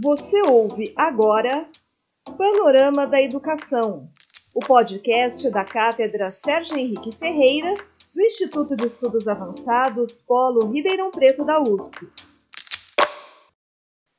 Você ouve agora Panorama da Educação, o podcast da Cátedra Sérgio Henrique Ferreira, do Instituto de Estudos Avançados Polo Ribeirão Preto da USP.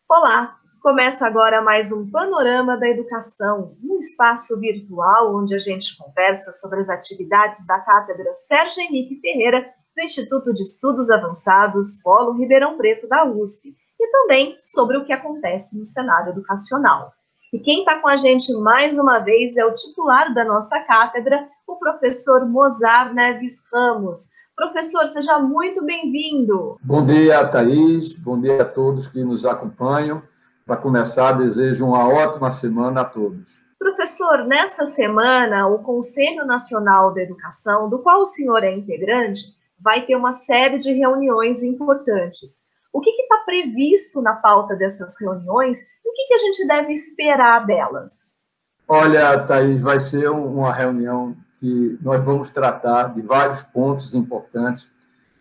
Olá, começa agora mais um Panorama da Educação, um espaço virtual onde a gente conversa sobre as atividades da Cátedra Sérgio Henrique Ferreira, do Instituto de Estudos Avançados Polo Ribeirão Preto da USP e também sobre o que acontece no cenário educacional. E quem está com a gente mais uma vez é o titular da nossa cátedra, o professor Mozar Neves Ramos. Professor, seja muito bem-vindo. Bom dia, Thaís. Bom dia a todos que nos acompanham. Para começar, desejo uma ótima semana a todos. Professor, nessa semana, o Conselho Nacional da Educação, do qual o senhor é integrante, vai ter uma série de reuniões importantes. O que está previsto na pauta dessas reuniões e o que, que, a gente deve esperar delas? Olha, Thaís, vai ser uma reunião que nós vamos tratar de vários pontos importantes,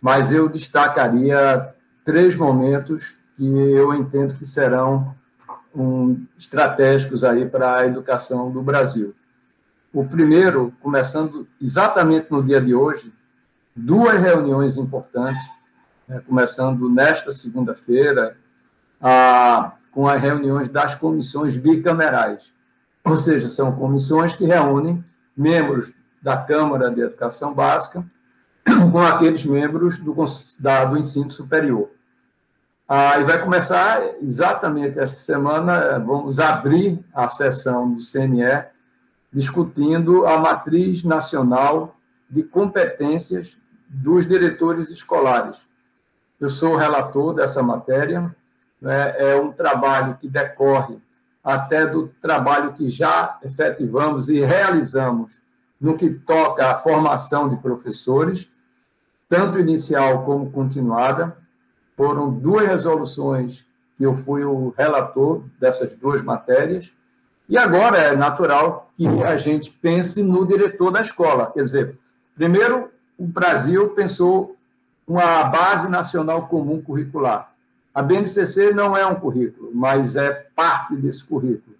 mas eu destacaria três momentos que eu entendo que serão um, estratégicos aí para a educação do Brasil. O primeiro, começando exatamente no dia de hoje, duas reuniões importantes né, começando nesta segunda-feira, com as reuniões das comissões bicamerais. Ou seja, são comissões que reúnem membros da Câmara de Educação Básica com aqueles membros do, da, do ensino superior. Ah, e vai começar exatamente esta semana, vamos abrir a sessão do CNE discutindo a matriz nacional de competências dos diretores escolares. Eu sou relator dessa matéria, né? é um trabalho que decorre até do trabalho que já efetivamos e realizamos no que toca à formação de professores, tanto inicial como continuada. Foram duas resoluções que eu fui o relator dessas duas matérias, e agora é natural que a gente pense no diretor da escola. Quer dizer, primeiro, o Brasil pensou uma base nacional comum curricular. A BNCC não é um currículo, mas é parte desse currículo.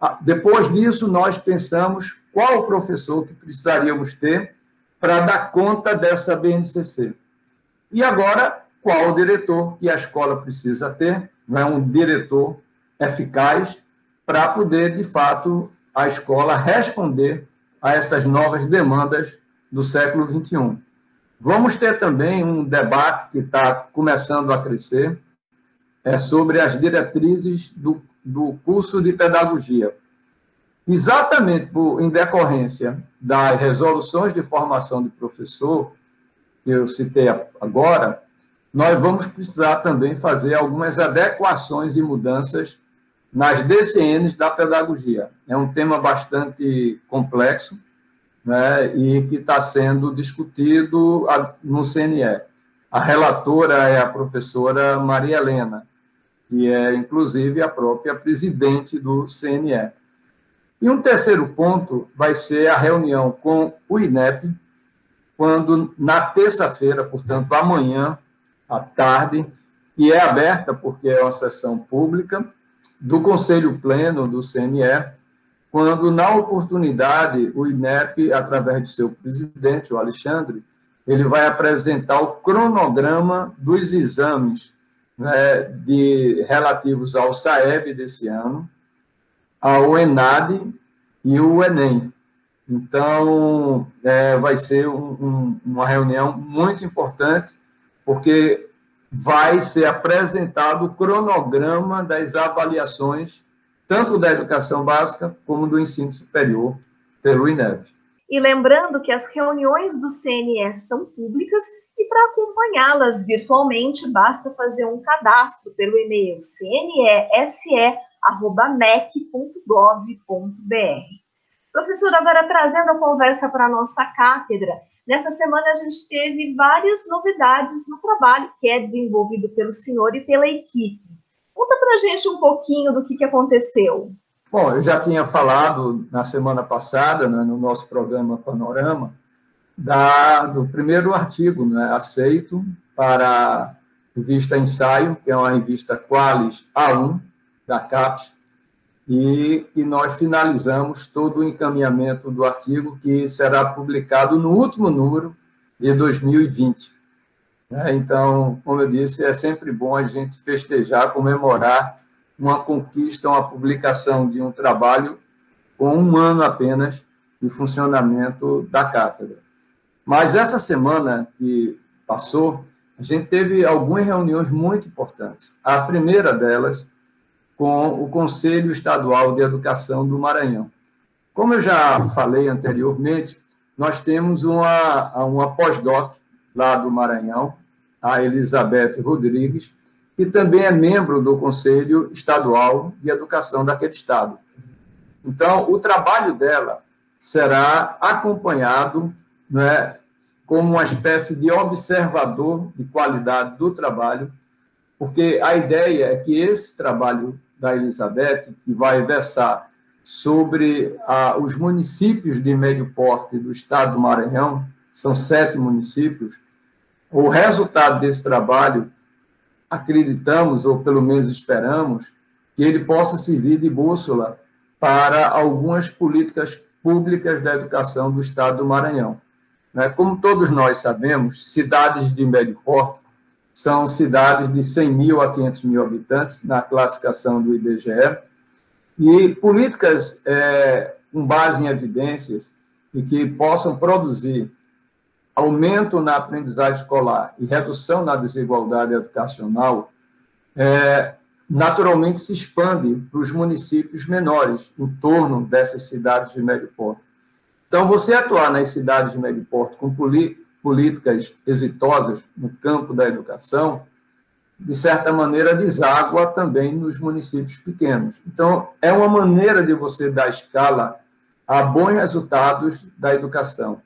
Ah, depois disso, nós pensamos qual o professor que precisaríamos ter para dar conta dessa BNCC. E agora, qual o diretor que a escola precisa ter, não é um diretor eficaz para poder, de fato, a escola responder a essas novas demandas do século XXI. Vamos ter também um debate que está começando a crescer é sobre as diretrizes do, do curso de pedagogia. Exatamente por, em decorrência das resoluções de formação de professor, que eu citei agora, nós vamos precisar também fazer algumas adequações e mudanças nas DCNs da pedagogia. É um tema bastante complexo, né, e que está sendo discutido no CNE. A relatora é a professora Maria Helena, que é, inclusive, a própria presidente do CNE. E um terceiro ponto vai ser a reunião com o INEP, quando, na terça-feira, portanto, amanhã, à tarde, e é aberta porque é uma sessão pública, do Conselho Pleno do CNE, quando, na oportunidade, o INEP, através de seu presidente, o Alexandre, ele vai apresentar o cronograma dos exames né, de, relativos ao SAEB desse ano, ao ENAD e o ENEM. Então, é, vai ser um, um, uma reunião muito importante, porque vai ser apresentado o cronograma das avaliações tanto da educação básica como do ensino superior, pelo INEP. E lembrando que as reuniões do CNE são públicas e para acompanhá-las virtualmente basta fazer um cadastro pelo e-mail cnese@mec.gov.br. Professor, agora trazendo a conversa para a nossa cátedra, nessa semana a gente teve várias novidades no trabalho que é desenvolvido pelo senhor e pela equipe. Conta para gente um pouquinho do que, que aconteceu. Bom, eu já tinha falado na semana passada, né, no nosso programa Panorama, da, do primeiro artigo né, aceito para a revista Ensaio, que é uma revista Qualis A1, da CAPES, e, e nós finalizamos todo o encaminhamento do artigo, que será publicado no último número de 2020. Né? Então, como eu disse, é sempre bom a gente festejar, comemorar uma conquista, uma publicação de um trabalho com um ano apenas de funcionamento da cátedra. Mas essa semana que passou, a gente teve algumas reuniões muito importantes. A primeira delas com o Conselho Estadual de Educação do Maranhão. Como eu já falei anteriormente, nós temos uma, uma pós-doc lá do Maranhão, a Elizabeth Rodrigues, que também é membro do Conselho Estadual de Educação daquele estado. Então, o trabalho dela será acompanhado né, como uma espécie de observador de qualidade do trabalho, porque a ideia é que esse trabalho da Elizabeth, que vai versar sobre os municípios de médio porte do estado do Maranhão, são sete municípios. O resultado desse trabalho, acreditamos, ou pelo menos esperamos, que ele possa servir de bússola para algumas políticas públicas da educação do estado do Maranhão. Né? Como todos nós sabemos, cidades de médio porte são cidades de 100 mil a 500 mil habitantes, na classificação do IBGE, e políticas é, com base em evidências e que possam produzir aumento na aprendizagem escolar e redução na desigualdade educacional, é, naturalmente se expande para os municípios menores, em torno dessas cidades de médio porte. Então, você atuar nas cidades de médio porte com políticas exitosas no campo da educação, de certa maneira, deságua também nos municípios pequenos. Então, é uma maneira de você dar escala a bons resultados da educação.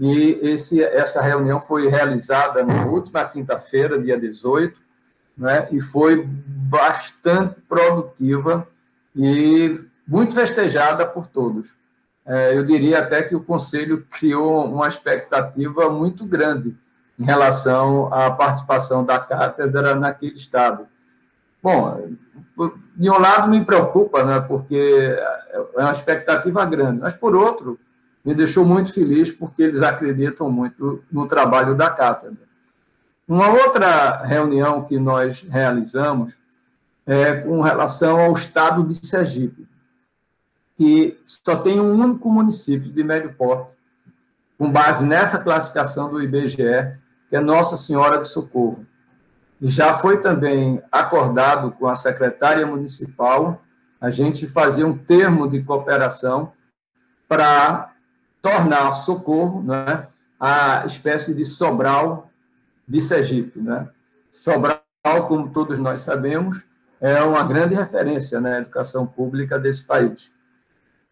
E esse, essa reunião foi realizada na última quinta-feira, dia 18, né, e foi bastante produtiva e muito festejada por todos. É, eu diria até que o Conselho criou uma expectativa muito grande em relação à participação da cátedra naquele Estado. Bom, de um lado me preocupa, né, porque é uma expectativa grande, mas, por outro, me deixou muito feliz porque eles acreditam muito no trabalho da cátedra. Uma outra reunião que nós realizamos é com relação ao Estado de Sergipe que só tem um único município de médio porte, com base nessa classificação do IBGE, que é Nossa Senhora do Socorro. E já foi também acordado com a secretária municipal a gente fazer um termo de cooperação para tornar Socorro né, a espécie de Sobral de Sergipe. Né? Sobral, como todos nós sabemos, é uma grande referência na educação pública desse país.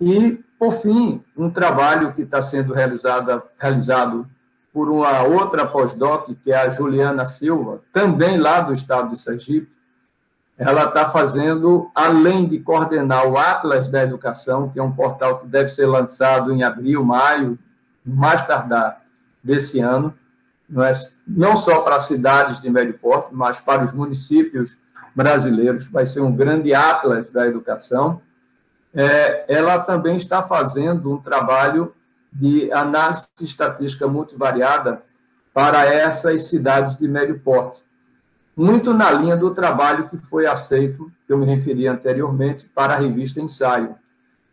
E, por fim, um trabalho que está sendo realizado, realizado por uma outra pós-doc, que é a Juliana Silva, também lá do estado de Sergipe. Ela está fazendo, além de coordenar o Atlas da Educação, que é um portal que deve ser lançado em abril, maio, mais tardar desse ano, não, é, só para cidades de médio porte, mas para os municípios brasileiros. Vai ser um grande Atlas da Educação é, ela também está fazendo um trabalho de análise estatística multivariada para essas cidades de médio porte, muito na linha do trabalho que foi aceito, que eu me referi anteriormente, para a revista Ensaio.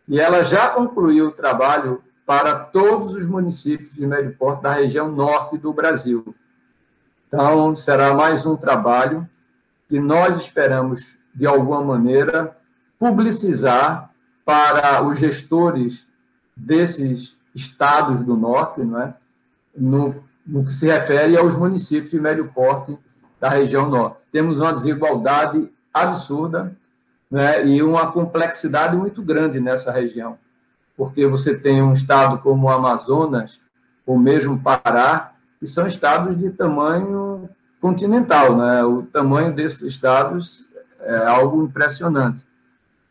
E ela já concluiu o trabalho para todos os municípios de médio porte da região norte do Brasil. Então, será mais um trabalho que nós esperamos, de alguma maneira, publicizar para os gestores desses estados do norte, não é? no, no que se refere aos municípios de médio porte da região norte. Temos uma desigualdade absurda né, e uma complexidade muito grande nessa região, porque você tem um estado como o Amazonas, ou mesmo Pará, que são estados de tamanho continental. Né? O tamanho desses estados é algo impressionante.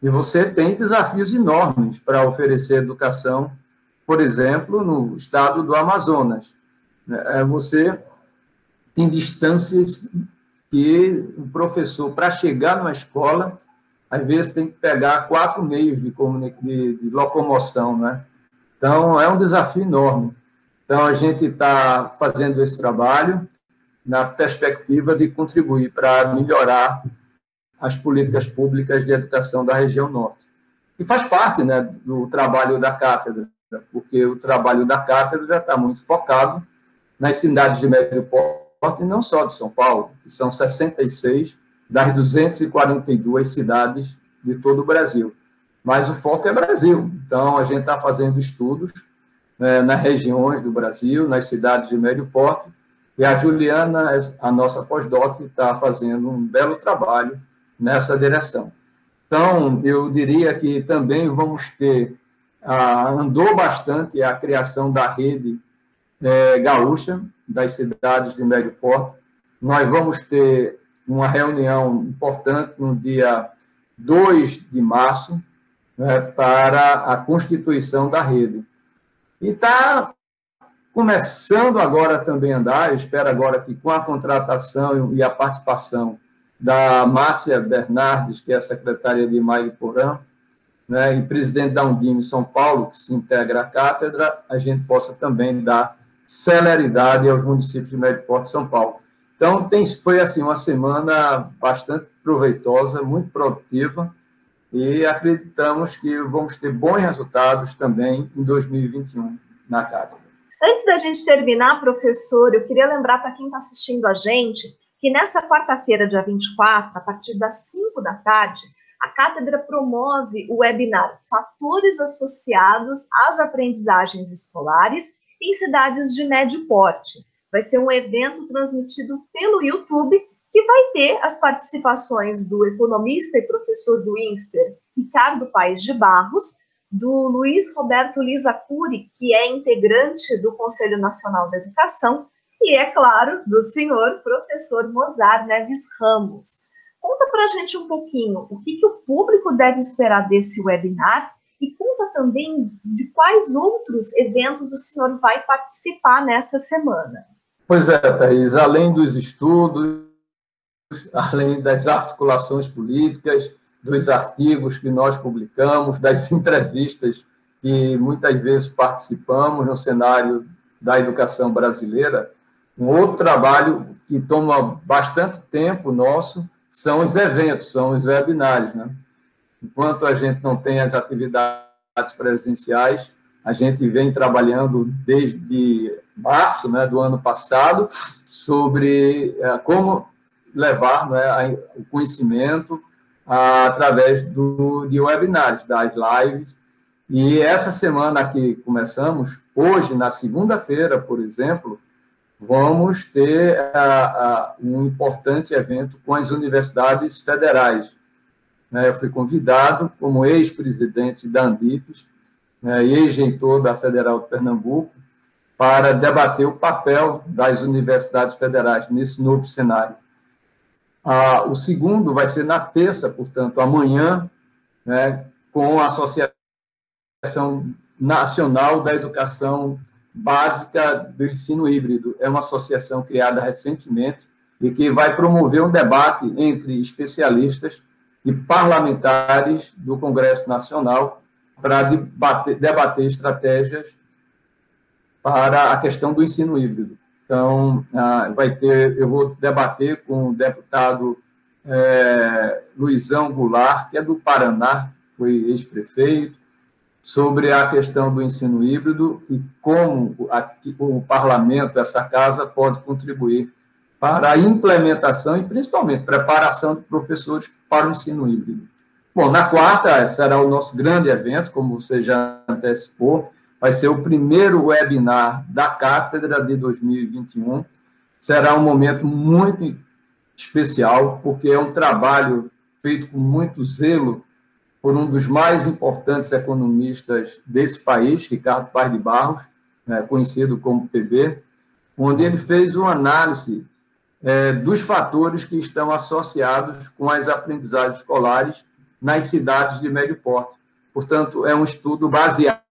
E você tem desafios enormes para oferecer educação, por exemplo, no estado do Amazonas. É, você tem distâncias que o professor, para chegar numa escola, às vezes tem que pegar quatro meios de, de, de locomoção, né? Então, é um desafio enorme. Então, a gente está fazendo esse trabalho na perspectiva de contribuir para melhorar as políticas públicas de educação da região norte. E faz parte né, do trabalho da cátedra, porque o trabalho da cátedra já está muito focado nas cidades de médio porte, e não só de São Paulo, que são 66 das 242 cidades de todo o Brasil. Mas o foco é Brasil. Então, a gente está fazendo estudos né, nas regiões do Brasil, nas cidades de médio porte, e a Juliana, a nossa pós-doc, está fazendo um belo trabalho nessa direção. Então, eu diria que também vamos ter, ah, andou bastante a criação da rede é, gaúcha, das cidades de médio porte. Nós vamos ter uma reunião importante no dia 2 de março, né, para a constituição da rede. E está começando agora também a andar, eu espero agora que com a contratação e a participação da Márcia Bernardes, que é a secretária de Mariporã, né, e presidente da Undime São Paulo, que se integra à cátedra, a gente possa também dar celeridade aos municípios de Médio Porto de São Paulo. Então, tem, foi assim uma semana bastante proveitosa, muito produtiva, e acreditamos que vamos ter bons resultados também em 2021 na cátedra. Antes da gente terminar, professor, eu queria lembrar para quem está assistindo a gente que nessa quarta-feira, dia 24, a partir das 5 da tarde, a cátedra promove o webinar Fatores Associados às Aprendizagens Escolares em Cidades de Médio Porte Vai ser um evento transmitido pelo YouTube que vai ter as participações do economista e professor do INSPER, Ricardo Paes de Barros, do Luiz Roberto Lisa Cury, que é integrante do Conselho Nacional da Educação, e, é claro, do senhor professor Mozart Neves Ramos. Conta para a gente um pouquinho o que, que o público deve esperar desse webinar e conta também de quais outros eventos o senhor vai participar nessa semana. Pois é, Thaís, além dos estudos, além das articulações políticas, dos artigos que nós publicamos, das entrevistas que muitas vezes participamos no cenário da educação brasileira, um outro trabalho que toma bastante tempo nosso são os eventos, são os webinários. Né? Enquanto a gente não tem as atividades presenciais, a gente vem trabalhando desde março né, do ano passado sobre é, como levar né, o conhecimento através do, de webinars, das lives. E essa semana que começamos, hoje, na segunda-feira, por exemplo, vamos ter um importante evento com as universidades federais. Né, eu fui convidado como ex-presidente da Andifes né, e ex-reitor da Federal de Pernambuco para debater o papel das universidades federais nesse novo cenário. Ah, o segundo vai ser na terça, portanto, amanhã, né, com a Associação Nacional da Educação Básica do Ensino Híbrido. É uma associação criada recentemente e que vai promover um debate entre especialistas e parlamentares do Congresso Nacional para debater, debater estratégias para a questão do ensino híbrido. Então, ah, vai ter, eu vou debater com o deputado é, Luizão Goulart, que é do Paraná, foi ex-prefeito, sobre a questão do ensino híbrido e como o parlamento, essa casa, pode contribuir para a implementação e, principalmente, preparação de professores para o ensino híbrido. Bom, na quarta será o nosso grande evento, como você já antecipou, vai ser o primeiro webinar da cátedra de 2021. Será um momento muito especial, porque é um trabalho feito com muito zelo por um dos mais importantes economistas desse país, Ricardo Paz de Barros, né, conhecido como PB, onde ele fez uma análise é, dos fatores que estão associados com as aprendizagens escolares nas cidades de médio porte. Portanto, é um estudo baseado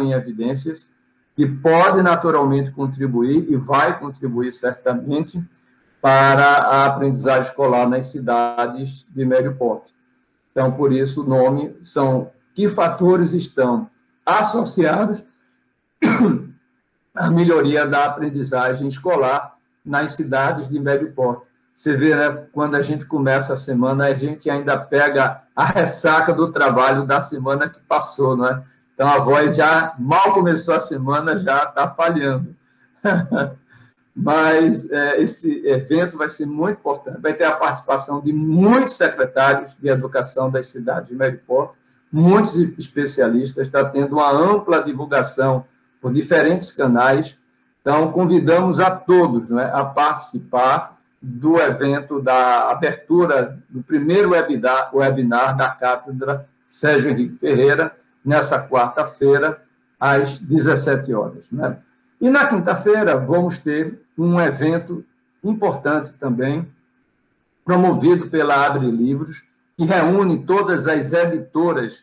em evidências, que pode naturalmente contribuir e vai contribuir certamente para a aprendizagem escolar nas cidades de médio porte. Então, por isso, o nome são que fatores estão associados à melhoria da aprendizagem escolar nas cidades de médio porte. Você vê, né, quando a gente começa a semana, a gente ainda pega a ressaca do trabalho da semana que passou, não é? Então, a voz já, mal começou a semana, já está falhando. Mas é, esse evento vai ser muito importante. Vai ter a participação de muitos secretários de educação das cidades de médio porte, muitos especialistas, está tendo uma ampla divulgação por diferentes canais. Então, convidamos a todos né, a participar do evento da abertura do primeiro webinar, webinar da Cátedra Sérgio Henrique Ferreira, nessa quarta-feira, às 17 horas. Né? E na quinta-feira, vamos ter um evento importante também, promovido pela Abre Livros, que reúne todas as editoras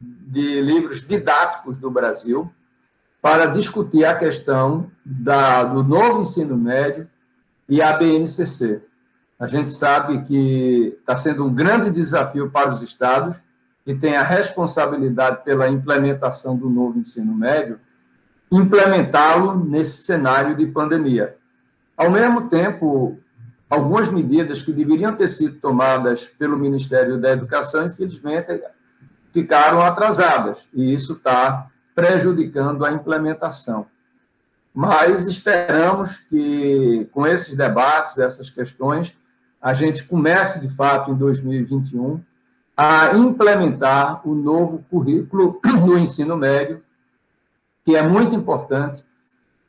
de livros didáticos do Brasil para discutir a questão da, do novo ensino médio e a BNCC. A gente sabe que está sendo um grande desafio para os estados, que têm a responsabilidade pela implementação do novo ensino médio, implementá-lo nesse cenário de pandemia. Ao mesmo tempo, algumas medidas que deveriam ter sido tomadas pelo Ministério da Educação, infelizmente, ficaram atrasadas, e isso está prejudicando a implementação. Mas esperamos que, com esses debates, essas questões, a gente comece, de fato, em 2021, a implementar o novo currículo do ensino médio, que é muito importante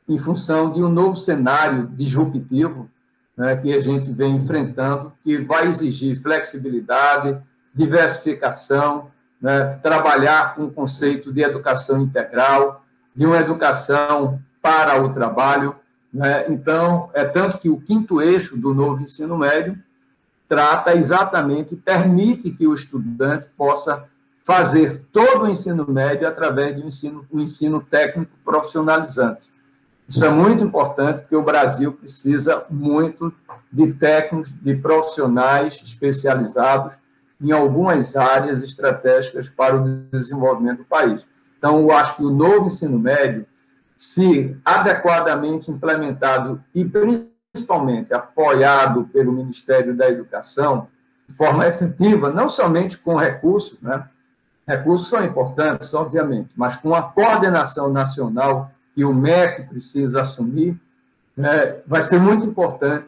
em função de um novo cenário disruptivo né, que a gente vem enfrentando, que vai exigir flexibilidade, diversificação, né, trabalhar com o conceito de educação integral, de uma educação para o trabalho. Né? Então, é tanto que o quinto eixo do novo ensino médio trata exatamente, permite que o estudante possa fazer todo o ensino médio através de um ensino, um ensino técnico profissionalizante. Isso é muito importante, porque o Brasil precisa muito de técnicos, de profissionais especializados em algumas áreas estratégicas para o desenvolvimento do país. Então, eu acho que o novo ensino médio, se adequadamente implementado e principalmente apoiado pelo Ministério da Educação, de forma efetiva, não somente com recursos, né? recursos são importantes, obviamente, mas com a coordenação nacional que o MEC precisa assumir, né, vai ser muito importante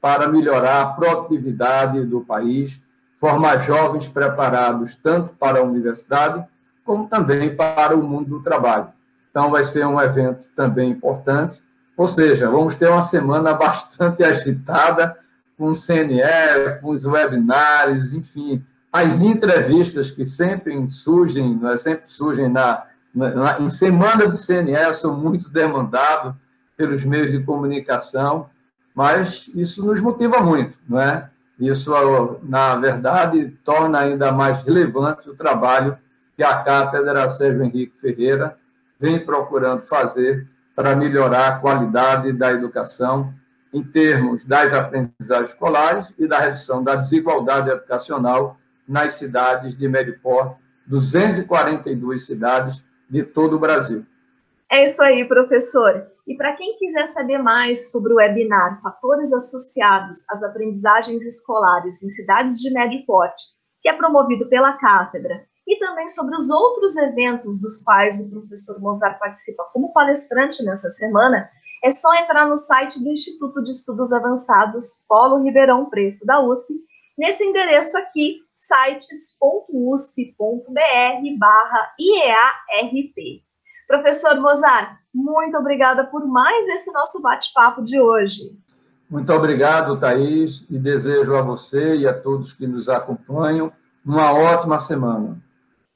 para melhorar a produtividade do país, formar jovens preparados tanto para a universidade como também para o mundo do trabalho. Então, vai ser um evento também importante, ou seja, vamos ter uma semana bastante agitada com o CNE, com os webinários, enfim, as entrevistas que sempre surgem, é, sempre surgem na, em semana de CNE, sou muito demandado pelos meios de comunicação, mas isso nos motiva muito, não é? Isso, na verdade, torna ainda mais relevante o trabalho que a Cátedra Sérgio Henrique Ferreira vem procurando fazer para melhorar a qualidade da educação em termos das aprendizagens escolares e da redução da desigualdade educacional nas cidades de médio porte, 242 cidades de todo o Brasil. É isso aí, professor. E para quem quiser saber mais sobre o webinar Fatores Associados às Aprendizagens Escolares em Cidades de Médio Porte, que é promovido pela Cátedra, e também sobre os outros eventos dos quais o professor Mozart participa como palestrante nessa semana, é só entrar no site do Instituto de Estudos Avançados Polo Ribeirão Preto, da USP, nesse endereço aqui, sites.usp.br barra IEARP. Professor Mozart, muito obrigada por mais esse nosso bate-papo de hoje. Muito obrigado, Thaís, e desejo a você e a todos que nos acompanham uma ótima semana.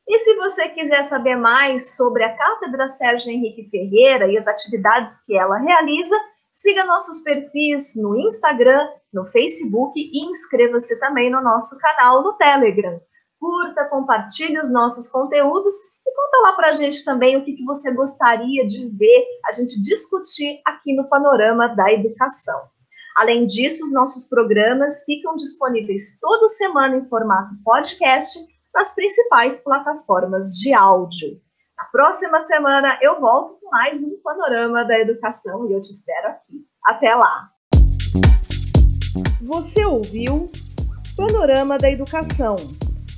E se você quiser saber mais sobre a Cátedra Sérgio Henrique Ferreira e as atividades que ela realiza, siga nossos perfis no Instagram, no Facebook e inscreva-se também no nosso canal no Telegram. Curta, compartilhe os nossos conteúdos e conta lá para a gente também o que, que você gostaria de ver a gente discutir aqui no Panorama da Educação. Além disso, os nossos programas ficam disponíveis toda semana em formato podcast nas principais plataformas de áudio. Na próxima semana eu volto com mais um panorama da educação e eu te espero aqui. Até lá! Você ouviu Panorama da Educação,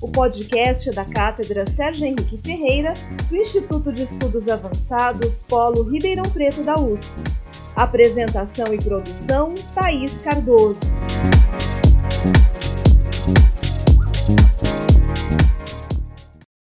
o podcast da Cátedra Sérgio Henrique Ferreira, do Instituto de Estudos Avançados Polo Ribeirão Preto da USP. Apresentação e produção: Thaís Cardoso.